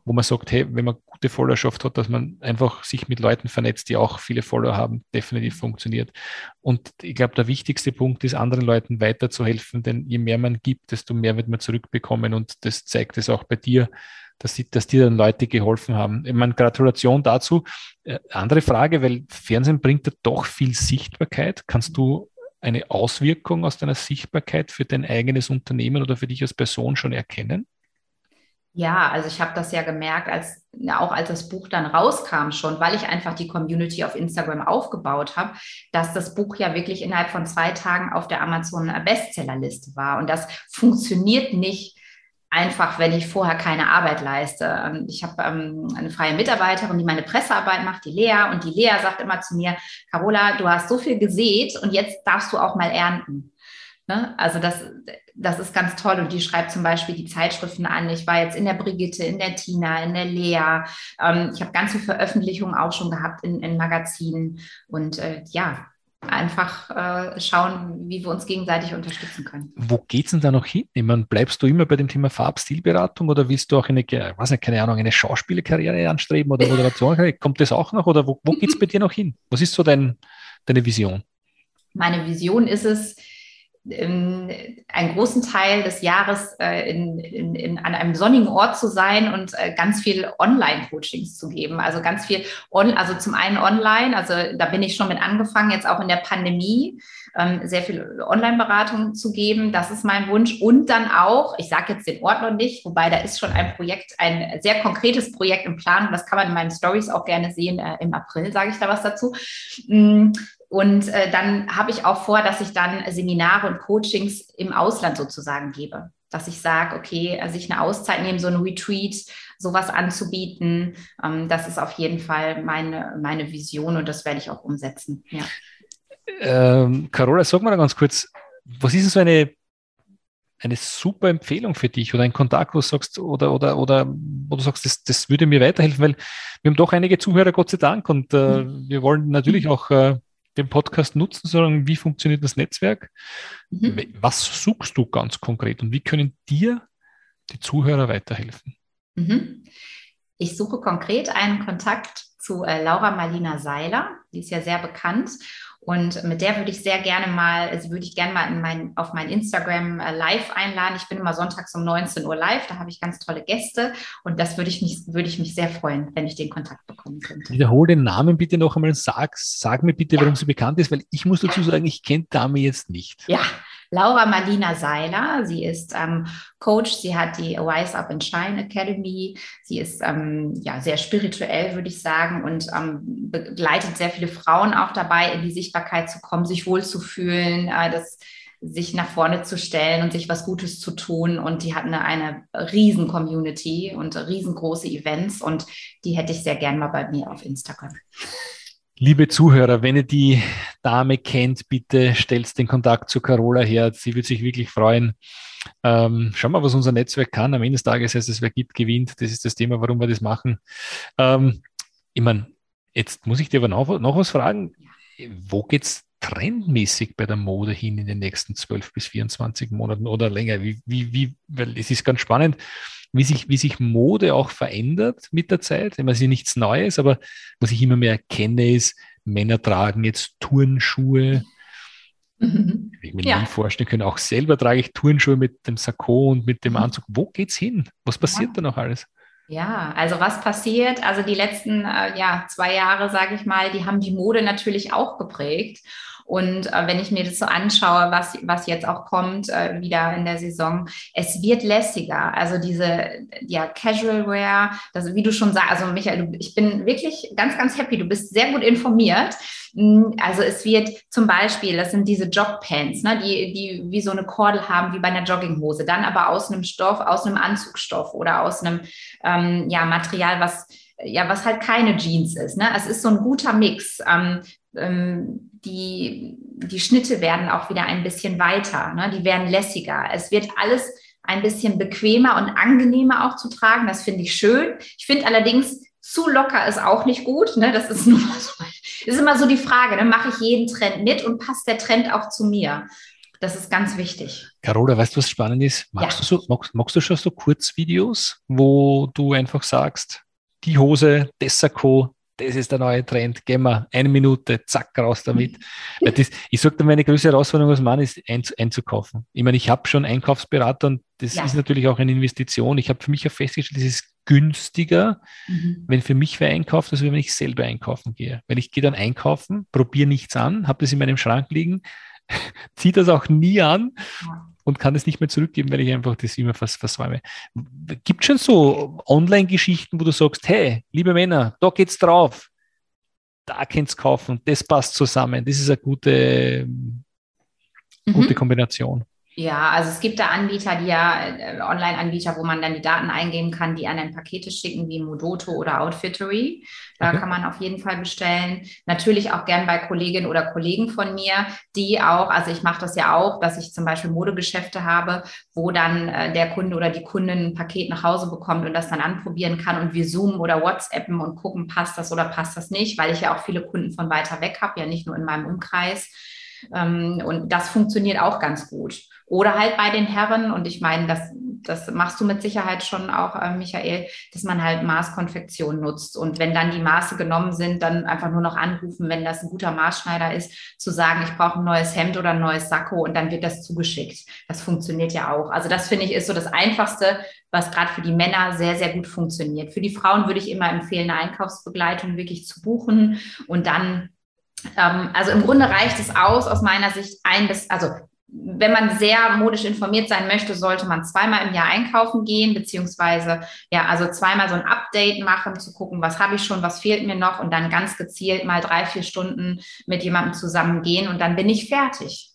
wo man sagt, hey, wenn man gute Followerschaft hat, dass man einfach sich mit Leuten vernetzt, die auch viele Follower haben, definitiv funktioniert. Und ich glaube, der wichtigste Punkt ist, anderen Leuten weiterzuhelfen, denn je mehr man gibt, desto mehr wird man zurückbekommen und das zeigt es auch bei dir dass, die, dass dir dann Leute geholfen haben. Ich meine, Gratulation dazu. Äh, andere Frage, weil Fernsehen bringt ja doch viel Sichtbarkeit. Kannst du eine Auswirkung aus deiner Sichtbarkeit für dein eigenes Unternehmen oder für dich als Person schon erkennen? Ja, also ich habe das ja gemerkt, als auch als das Buch dann rauskam schon, weil ich einfach die Community auf Instagram aufgebaut habe, dass das Buch ja wirklich innerhalb von zwei Tagen auf der Amazon Bestsellerliste war. Und das funktioniert nicht einfach, wenn ich vorher keine Arbeit leiste. Ähm, ich habe ähm, eine freie Mitarbeiterin, die meine Pressearbeit macht, die Lea, und die Lea sagt immer zu mir, Carola, du hast so viel gesät und jetzt darfst du auch mal ernten. Ne? Also das, das ist ganz toll. Und die schreibt zum Beispiel die Zeitschriften an. Ich war jetzt in der Brigitte, in der Tina, in der Lea. Ähm, ich habe ganz viele Veröffentlichungen auch schon gehabt in, in Magazinen. Und äh, ja, einfach äh, schauen, wie wir uns gegenseitig unterstützen können. Wo geht es denn da noch hin? Ich meine, bleibst du immer bei dem Thema Farbstilberatung oder willst du auch eine, weiß nicht, keine Ahnung, eine Schauspielerkarriere anstreben oder Moderation? Kommt das auch noch oder wo, wo geht es bei dir noch hin? Was ist so dein, deine Vision? Meine Vision ist es, einen großen Teil des Jahres äh, in, in, in, an einem sonnigen Ort zu sein und äh, ganz viel Online-Coachings zu geben. Also ganz viel, on, also zum einen online, also da bin ich schon mit angefangen, jetzt auch in der Pandemie, ähm, sehr viel Online-Beratung zu geben. Das ist mein Wunsch. Und dann auch, ich sage jetzt den Ort noch nicht, wobei da ist schon ein Projekt, ein sehr konkretes Projekt im Plan. Das kann man in meinen Stories auch gerne sehen. Äh, Im April sage ich da was dazu. Mm, und äh, dann habe ich auch vor, dass ich dann Seminare und Coachings im Ausland sozusagen gebe. Dass ich sage, okay, also ich eine Auszeit nehme, so ein Retreat, sowas anzubieten. Ähm, das ist auf jeden Fall meine, meine Vision und das werde ich auch umsetzen. Ja. Ähm, Carola, sag mal ganz kurz, was ist so eine, eine super Empfehlung für dich oder ein Kontakt, wo du sagst, oder, oder, oder wo du sagst, das, das würde mir weiterhelfen, weil wir haben doch einige Zuhörer, Gott sei Dank, und äh, mhm. wir wollen natürlich auch äh, den Podcast nutzen, sondern wie funktioniert das Netzwerk? Mhm. Was suchst du ganz konkret und wie können dir die Zuhörer weiterhelfen? Mhm. Ich suche konkret einen Kontakt zu äh, Laura Marlina Seiler, die ist ja sehr bekannt und mit der würde ich sehr gerne mal, also würde ich gerne mal mein, auf mein Instagram äh, live einladen. Ich bin immer sonntags um 19 Uhr live, da habe ich ganz tolle Gäste und das würde ich mich, würde ich mich sehr freuen, wenn ich den Kontakt bekommen könnte. Wiederhole den Namen bitte noch einmal. Sag, sag mir bitte, ja. warum sie bekannt ist, weil ich muss dazu sagen, ich kenne Dame jetzt nicht. Ja, Laura Marlina Seiler. Sie ist ähm, Coach, sie hat die Wise Up and Shine Academy. Sie ist ähm, ja sehr spirituell, würde ich sagen, und ähm, begleitet sehr viele Frauen auch dabei, in die Sichtbarkeit zu kommen, sich wohlzufühlen, äh, das sich nach vorne zu stellen und sich was Gutes zu tun. Und die hat eine, eine riesen Community und riesengroße Events und die hätte ich sehr gern mal bei mir auf Instagram. Liebe Zuhörer, wenn ihr die Dame kennt, bitte stellt den Kontakt zu Carola her. Sie wird sich wirklich freuen. Ähm, schauen wir, was unser Netzwerk kann. Am Ende des Tages heißt es, wer gibt, gewinnt. Das ist das Thema, warum wir das machen. Ähm, ich meine, jetzt muss ich dir aber noch, noch was fragen. Wo geht's trendmäßig bei der Mode hin in den nächsten 12 bis 24 Monaten oder länger? Wie, wie, wie, weil es ist ganz spannend wie sich, wie sich Mode auch verändert mit der Zeit. Ich meine, es ist nichts Neues, aber was ich immer mehr erkenne, ist, Männer tragen jetzt Turnschuhe. Mhm. Ich mir ja. nie vorstellen können, auch selber trage ich Turnschuhe mit dem Sakko und mit dem mhm. Anzug. Wo geht's hin? Was passiert ja. da noch alles? Ja, also was passiert? Also die letzten äh, ja, zwei Jahre, sage ich mal, die haben die Mode natürlich auch geprägt. Und äh, wenn ich mir das so anschaue, was, was jetzt auch kommt, äh, wieder in der Saison, es wird lässiger. Also diese ja, Casual Wear, das, wie du schon sagst, also Michael, ich bin wirklich ganz, ganz happy. Du bist sehr gut informiert. Hm, also es wird zum Beispiel, das sind diese Jogpants, ne, die, die wie so eine Kordel haben, wie bei einer Jogginghose, dann aber aus einem Stoff, aus einem Anzugstoff oder aus einem ähm, ja, Material, was ja, was halt keine Jeans ist. Ne? Es ist so ein guter Mix. Ähm, ähm, die, die Schnitte werden auch wieder ein bisschen weiter, ne? die werden lässiger. Es wird alles ein bisschen bequemer und angenehmer auch zu tragen. Das finde ich schön. Ich finde allerdings, zu locker ist auch nicht gut. Ne? Das ist nur so, ist immer so die Frage, ne? mache ich jeden Trend mit und passt der Trend auch zu mir? Das ist ganz wichtig. Carola, weißt du, was spannend ist? Magst, ja. du so, magst, magst, du schon so Kurzvideos, wo du einfach sagst, die Hose, das Sakko, das ist der neue Trend, gehen wir eine Minute, zack, raus damit. das, ich sage dir, meine größte Herausforderung als Mann ist, einzukaufen. Ich meine, ich habe schon Einkaufsberater und das ja. ist natürlich auch eine Investition. Ich habe für mich auch festgestellt, es ist günstiger, mhm. wenn für mich wer einkauft, als wenn ich selber einkaufen gehe. Weil ich gehe dann einkaufen, probiere nichts an, habe das in meinem Schrank liegen, ziehe das auch nie an. Ja und kann es nicht mehr zurückgeben, weil ich einfach das immer fast versäume. Gibt es schon so Online-Geschichten, wo du sagst, hey, liebe Männer, da geht's drauf, da könnt ihr kaufen, das passt zusammen, das ist eine gute, gute mhm. Kombination. Ja, also es gibt da Anbieter, die ja äh, Online-Anbieter, wo man dann die Daten eingeben kann, die an ein Pakete schicken, wie Modoto oder Outfittery. Da okay. kann man auf jeden Fall bestellen. Natürlich auch gern bei Kolleginnen oder Kollegen von mir, die auch, also ich mache das ja auch, dass ich zum Beispiel Modegeschäfte habe, wo dann äh, der Kunde oder die Kundin ein Paket nach Hause bekommt und das dann anprobieren kann und wir zoomen oder WhatsAppen und gucken, passt das oder passt das nicht, weil ich ja auch viele Kunden von weiter weg habe, ja nicht nur in meinem Umkreis. Ähm, und das funktioniert auch ganz gut. Oder halt bei den Herren, und ich meine, das, das machst du mit Sicherheit schon auch, äh, Michael, dass man halt Maßkonfektion nutzt. Und wenn dann die Maße genommen sind, dann einfach nur noch anrufen, wenn das ein guter Maßschneider ist, zu sagen, ich brauche ein neues Hemd oder ein neues Sakko und dann wird das zugeschickt. Das funktioniert ja auch. Also das finde ich ist so das Einfachste, was gerade für die Männer sehr, sehr gut funktioniert. Für die Frauen würde ich immer empfehlen, eine Einkaufsbegleitung wirklich zu buchen und dann ähm, also im Grunde reicht es aus, aus meiner Sicht ein bis, also wenn man sehr modisch informiert sein möchte, sollte man zweimal im Jahr einkaufen gehen, beziehungsweise ja, also zweimal so ein Update machen, zu gucken, was habe ich schon, was fehlt mir noch und dann ganz gezielt mal drei, vier Stunden mit jemandem zusammen gehen und dann bin ich fertig.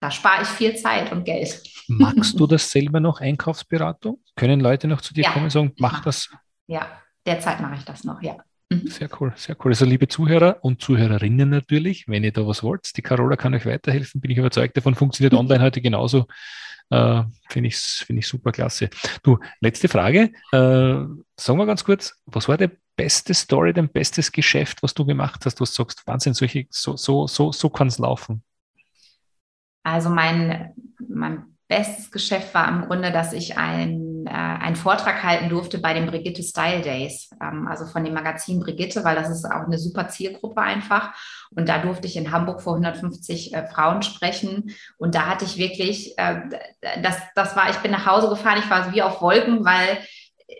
Da spare ich viel Zeit und Geld. Magst du das selber noch, Einkaufsberatung? Können Leute noch zu dir ja, kommen und sagen, mach das? Ja, derzeit mache ich das noch, ja. Mhm. Sehr cool, sehr cool. Also liebe Zuhörer und Zuhörerinnen natürlich, wenn ihr da was wollt, die Carola kann euch weiterhelfen, bin ich überzeugt davon, funktioniert mhm. online heute genauso. Äh, Finde ich, find ich super klasse. Du, letzte Frage. Äh, sagen wir ganz kurz, was war die beste Story, dein bestes Geschäft, was du gemacht hast? Du sagst, Wahnsinn, solche, so, so, so, so kann es laufen. Also mein, mein bestes Geschäft war im Grunde, dass ich ein, äh, einen Vortrag halten durfte bei den Brigitte Style Days, ähm, also von dem Magazin Brigitte, weil das ist auch eine super Zielgruppe einfach. Und da durfte ich in Hamburg vor 150 äh, Frauen sprechen. Und da hatte ich wirklich, äh, das, das war, ich bin nach Hause gefahren, ich war wie auf Wolken, weil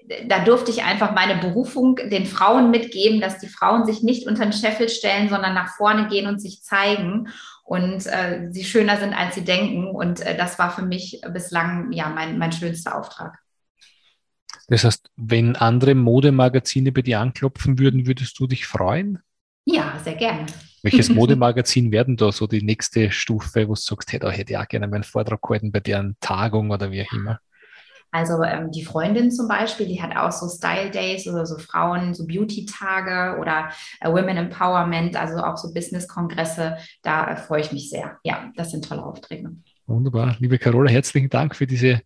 äh, da durfte ich einfach meine Berufung den Frauen mitgeben, dass die Frauen sich nicht unter den Scheffel stellen, sondern nach vorne gehen und sich zeigen und äh, sie schöner sind, als sie denken. Und äh, das war für mich bislang ja mein, mein schönster Auftrag. Das heißt, wenn andere Modemagazine bei dir anklopfen würden, würdest du dich freuen? Ja, sehr gerne. Welches Modemagazin werden da so die nächste Stufe, wo du sagst, hey, da hätte ich auch gerne meinen Vortrag gehalten bei deren Tagung oder wie auch immer? Also ähm, die Freundin zum Beispiel, die hat auch so Style Days oder so Frauen, so Beauty-Tage oder äh, Women Empowerment, also auch so Business-Kongresse. Da äh, freue ich mich sehr. Ja, das sind tolle Aufträge. Wunderbar. Liebe Carola, herzlichen Dank für diese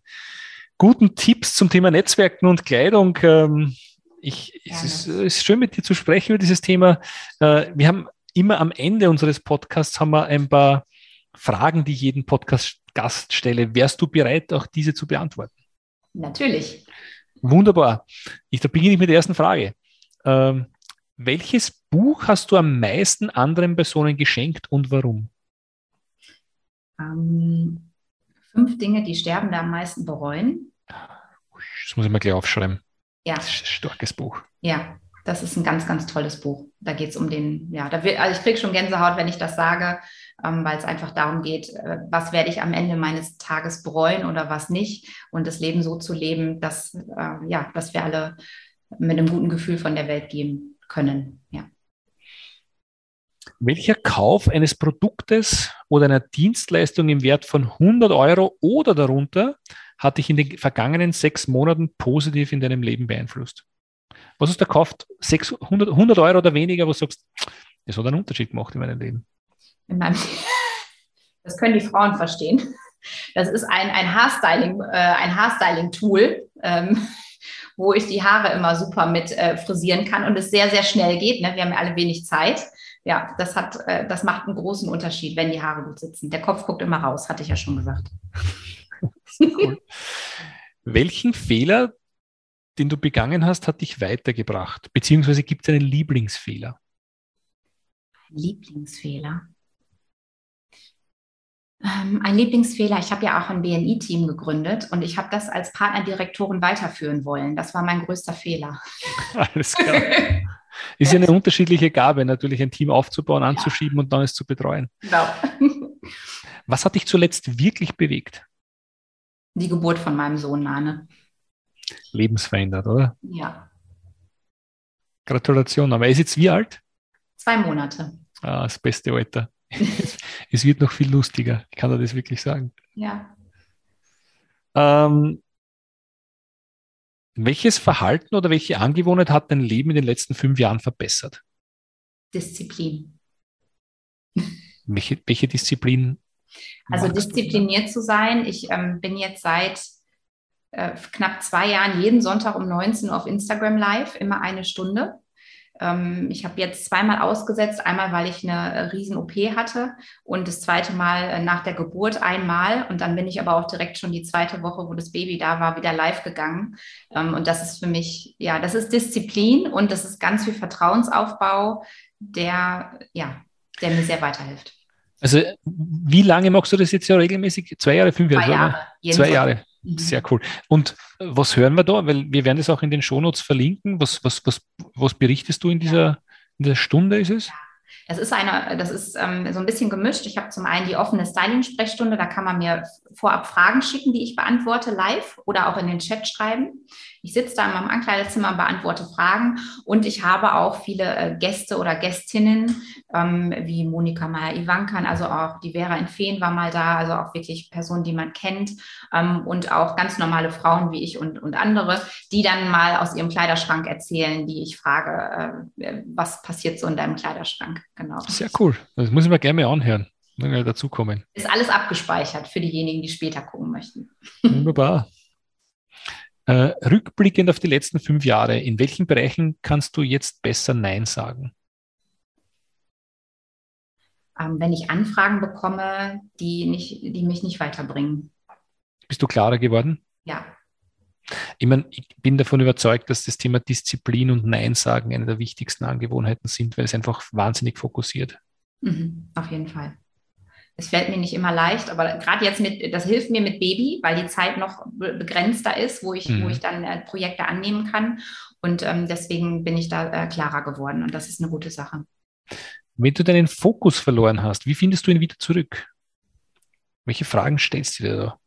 guten Tipps zum Thema Netzwerken und Kleidung. Ähm, ich, es ist, ist, schön, mit dir zu sprechen über dieses Thema. Äh, wir haben immer am Ende unseres Podcasts haben wir ein paar Fragen, die ich jeden Podcast-Gast stelle. Wärst du bereit, auch diese zu beantworten? Natürlich. Wunderbar. Ich, da beginne ich mit der ersten Frage. Ähm, welches Buch hast du am meisten anderen Personen geschenkt und warum? Ähm, fünf Dinge, die Sterbende am meisten bereuen. Das muss ich mal gleich aufschreiben. Ja. Das ist ein starkes Buch. Ja, das ist ein ganz, ganz tolles Buch. Da geht es um den, ja, da will, also ich kriege schon Gänsehaut, wenn ich das sage, ähm, weil es einfach darum geht, äh, was werde ich am Ende meines Tages bereuen oder was nicht. Und das Leben so zu leben, dass, äh, ja, dass wir alle mit einem guten Gefühl von der Welt gehen können. Welcher Kauf eines Produktes oder einer Dienstleistung im Wert von 100 Euro oder darunter hat dich in den vergangenen sechs Monaten positiv in deinem Leben beeinflusst? Was hast du gekauft? 600, 100 Euro oder weniger, wo du sagst, das hat einen Unterschied gemacht in meinem Leben? In meinem das können die Frauen verstehen. Das ist ein, ein Haarstyling, äh, Haarstyling-Tool, ähm, wo ich die Haare immer super mit äh, frisieren kann und es sehr, sehr schnell geht. Ne? Wir haben ja alle wenig Zeit. Ja, das hat, äh, das macht einen großen Unterschied, wenn die Haare gut sitzen. Der Kopf guckt immer raus, hatte ich ja schon gesagt. Cool. Welchen Fehler, den du begangen hast, hat dich weitergebracht? Beziehungsweise gibt es einen Lieblingsfehler? Lieblingsfehler. Ähm, ein Lieblingsfehler, ich habe ja auch ein BNI-Team gegründet und ich habe das als Partnerdirektorin weiterführen wollen. Das war mein größter Fehler. Alles klar. Ist ja eine unterschiedliche Gabe, natürlich ein Team aufzubauen, anzuschieben ja. und dann es zu betreuen. Genau. Was hat dich zuletzt wirklich bewegt? Die Geburt von meinem Sohn, Nane. Lebensverändert, oder? Ja. Gratulation. Aber er ist jetzt wie alt? Zwei Monate. Ah, das beste Alter. es wird noch viel lustiger. Ich kann dir das wirklich sagen. Ja. Ähm, welches Verhalten oder welche Angewohnheit hat dein Leben in den letzten fünf Jahren verbessert? Disziplin. Welche, welche Disziplin? Also diszipliniert zu sein. Ich ähm, bin jetzt seit äh, knapp zwei Jahren jeden Sonntag um 19 Uhr auf Instagram live, immer eine Stunde. Ähm, ich habe jetzt zweimal ausgesetzt, einmal weil ich eine äh, riesen OP hatte und das zweite Mal äh, nach der Geburt einmal und dann bin ich aber auch direkt schon die zweite Woche, wo das Baby da war, wieder live gegangen. Ähm, und das ist für mich, ja, das ist Disziplin und das ist ganz viel Vertrauensaufbau, der, ja, der mir sehr weiterhilft. Also wie lange machst du das jetzt ja regelmäßig? Zwei Jahre, fünf Jahre? Zwei Jahre. Zwei Jahre. Mhm. Sehr cool. Und was hören wir da? Weil wir werden das auch in den Shownotes verlinken. Was, was, was, was berichtest du in dieser, in dieser Stunde ist es? Ja. Das ist eine, das ist ähm, so ein bisschen gemischt. Ich habe zum einen die offene Styling-Sprechstunde, da kann man mir vorab Fragen schicken, die ich beantworte live oder auch in den Chat schreiben. Ich sitze da in meinem Ankleidezimmer und beantworte Fragen und ich habe auch viele äh, Gäste oder Gästinnen, ähm, wie Monika Meyer-Ivankan, also auch die Vera in Feen war mal da, also auch wirklich Personen, die man kennt ähm, und auch ganz normale Frauen wie ich und, und andere, die dann mal aus ihrem Kleiderschrank erzählen, die ich frage, äh, was passiert so in deinem Kleiderschrank. Genau. Sehr cool. Das muss ich mir gerne mal anhören. Dazukommen. Ist alles abgespeichert für diejenigen, die später gucken möchten. Wunderbar. Äh, rückblickend auf die letzten fünf Jahre, in welchen Bereichen kannst du jetzt besser Nein sagen? Ähm, wenn ich Anfragen bekomme, die, nicht, die mich nicht weiterbringen. Bist du klarer geworden? Ja. Ich meine, ich bin davon überzeugt, dass das Thema Disziplin und Nein sagen eine der wichtigsten Angewohnheiten sind, weil es einfach wahnsinnig fokussiert. Mhm, auf jeden Fall. Es fällt mir nicht immer leicht, aber gerade jetzt mit, das hilft mir mit Baby, weil die Zeit noch begrenzter ist, wo ich, mhm. wo ich dann äh, Projekte annehmen kann. Und ähm, deswegen bin ich da äh, klarer geworden und das ist eine gute Sache. Wenn du deinen Fokus verloren hast, wie findest du ihn wieder zurück? Welche Fragen stellst du dir da?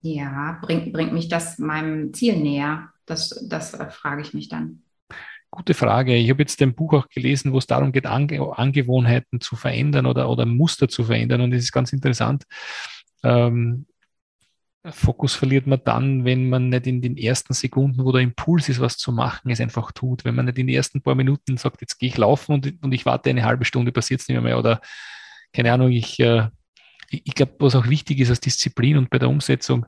Ja, bringt, bringt mich das meinem Ziel näher? Das, das äh, frage ich mich dann. Gute Frage. Ich habe jetzt ein Buch auch gelesen, wo es darum geht, Ange Angewohnheiten zu verändern oder, oder Muster zu verändern. Und es ist ganz interessant. Ähm, Fokus verliert man dann, wenn man nicht in den ersten Sekunden, wo der Impuls ist, was zu machen, es einfach tut. Wenn man nicht in den ersten paar Minuten sagt, jetzt gehe ich laufen und, und ich warte eine halbe Stunde, passiert es nicht mehr. Oder keine Ahnung, ich, äh, ich, glaube, was auch wichtig ist als Disziplin und bei der Umsetzung,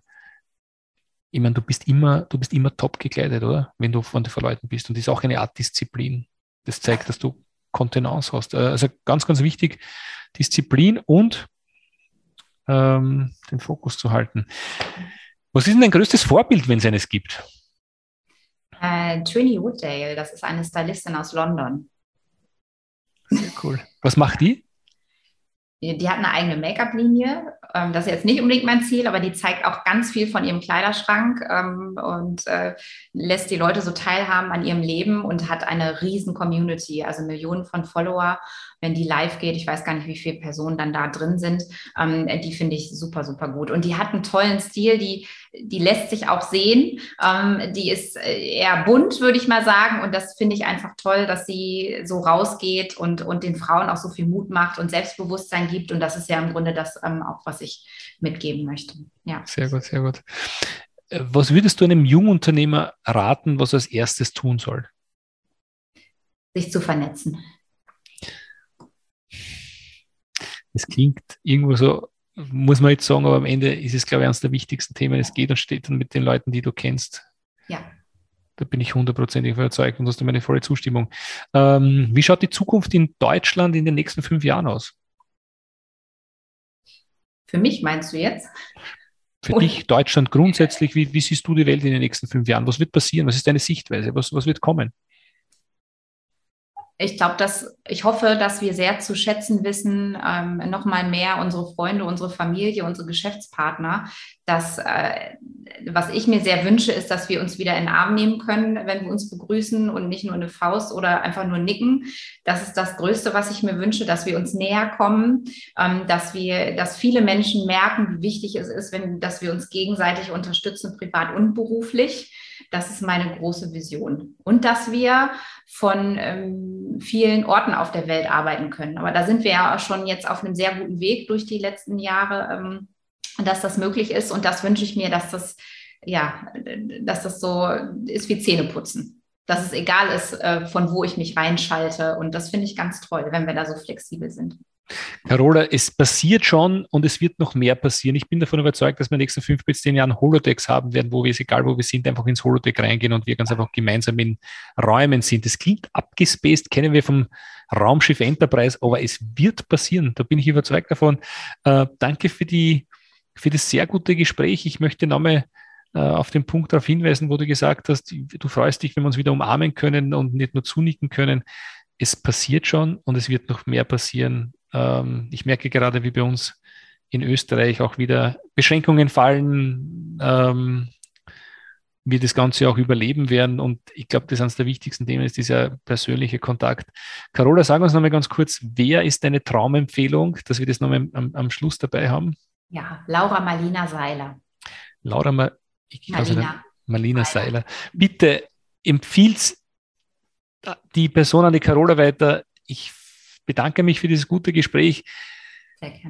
ich meine, du bist immer, du bist immer top gekleidet, oder? Wenn du von den Leuten bist. Und das ist auch eine Art Disziplin. Das zeigt, dass du Kontenance hast. Äh, also ganz, ganz wichtig, Disziplin und ähm, den Fokus zu halten. Was ist denn dein größtes Vorbild, wenn es eines gibt? Äh, Trini Wooddale, das ist eine Stylistin aus London. Sehr cool. Was macht die? Die hat eine eigene Make-up-Linie. Ähm, das ist jetzt nicht unbedingt mein Ziel, aber die zeigt auch ganz viel von ihrem Kleiderschrank ähm, und äh, lässt die Leute so teilhaben an ihrem Leben und hat eine riesen Community, also Millionen von Follower. Wenn die live geht, ich weiß gar nicht, wie viele Personen dann da drin sind, ähm, die finde ich super, super gut. Und die hat einen tollen Stil, die, die lässt sich auch sehen. die ist äh, eher bunt, würde ich mal sagen. Und das finde ich einfach toll, dass sie so rausgeht und, und den Frauen auch so viel Mut macht und Selbstbewusstsein gibt. Und das ist ja im Grunde das ähm, auch, was ich mitgeben möchte. Ja. Sehr gut, sehr gut. Äh, was würdest du einem Jungunternehmer raten, was er als erstes tun soll? Sich zu vernetzen. Es klingt irgendwo so, muss man jetzt sagen, aber am Ende ist es, glaube ich, eines der wichtigsten Themen. Es geht und steht dann mit den Leuten, die du kennst. Ja. Da bin ich hundertprozentig überzeugt und hast du meine volle Zustimmung. Ähm, wie schaut die Zukunft in Deutschland in den nächsten fünf Jahren aus? Für mich meinst du jetzt? Für Und dich, Deutschland grundsätzlich, wie, wie, siehst du die Welt in den nächsten fünf Jahren? Was wird passieren? Was ist deine Sichtweise? Was, was wird kommen? Ich glaube, dass ich hoffe, dass wir sehr zu schätzen wissen, ähm, noch mal mehr unsere Freunde, unsere Familie, unsere Geschäftspartner. Dass, äh, was ich mir sehr wünsche, ist, dass wir uns wieder in den Arm nehmen können, wenn wir uns begrüßen und nicht nur eine Faust oder einfach nur nicken. Das ist das Größte, was ich mir wünsche, dass wir uns näher kommen, ähm, dass wir, dass viele Menschen merken, wie wichtig es ist, wenn, dass wir uns gegenseitig unterstützen, privat und beruflich. Das ist meine große Vision. Und dass wir von ähm, vielen Orten auf der Welt arbeiten können. Aber da sind wir ja schon jetzt auf einem sehr guten Weg durch die letzten Jahre, ähm, dass das möglich ist. Und das wünsche ich mir, dass das, ja, dass das so ist wie Zähneputzen. Dass es egal ist, äh, von wo ich mich reinschalte. Und das finde ich ganz toll, wenn wir da so flexibel sind. Carola, es passiert schon und es wird noch mehr passieren. Ich bin davon überzeugt, dass wir in den nächsten fünf bis zehn Jahren Holodecks haben werden, wo wir, egal wo wir sind, einfach ins Holodeck reingehen und wir ganz einfach gemeinsam in Räumen sind. Das klingt abgespaced, kennen wir vom Raumschiff Enterprise, aber es wird passieren. Da bin ich überzeugt davon. Äh, danke für, die, für das sehr gute Gespräch. Ich möchte nochmal äh, auf den Punkt darauf hinweisen, wo du gesagt hast, du freust dich, wenn wir uns wieder umarmen können und nicht nur zunicken können. Es passiert schon und es wird noch mehr passieren ähm, ich merke gerade, wie bei uns in Österreich auch wieder Beschränkungen fallen, ähm, wir das Ganze auch überleben werden. Und ich glaube, das eines der wichtigsten Themen ist dieser persönliche Kontakt. Carola, sag uns nochmal ganz kurz, wer ist deine Traumempfehlung, dass wir das nochmal am, am Schluss dabei haben? Ja, Laura Marlina Seiler. Laura Ma ich, Marlina. Also, Marlina Seiler. Bitte empfiehlt die Person an die Carola weiter. Ich bedanke mich für dieses gute Gespräch.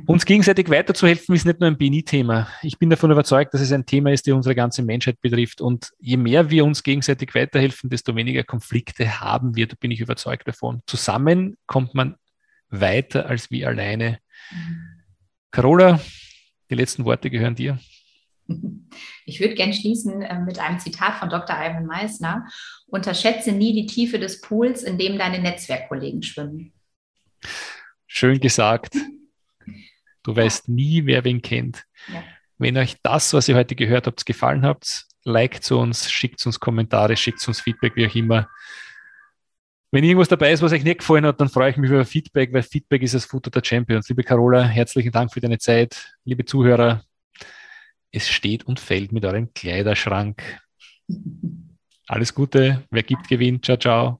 Uns gegenseitig weiterzuhelfen ist nicht nur ein BNI-Thema. Ich bin davon überzeugt, dass es ein Thema ist, das unsere ganze Menschheit betrifft. Und je mehr wir uns gegenseitig weiterhelfen, desto weniger Konflikte haben wir. Da bin ich überzeugt davon. Zusammen kommt man weiter als wie alleine. Mhm. Carola, die letzten Worte gehören dir. Ich würde gern schließen äh, mit einem Zitat von Dr. Ivan Meissner. Unterschätze nie die Tiefe des Pools, in dem deine Netzwerkkollegen schwimmen. Schön gesagt. Du weißt nie, wer wen kennt. Ja. Wenn euch das, was ihr heute gehört habt, gefallen hat, liked zu uns, schickt uns Kommentare, schickt uns Feedback, wie auch immer. Wenn irgendwas dabei ist, was euch nicht gefallen hat, dann freue ich mich über Feedback, weil Feedback ist das Futter der Champions. Liebe Carola, herzlichen Dank für deine Zeit. Liebe Zuhörer, es steht und fällt mit eurem Kleiderschrank. Alles Gute, wer gibt, gewinnt. Ciao, ciao.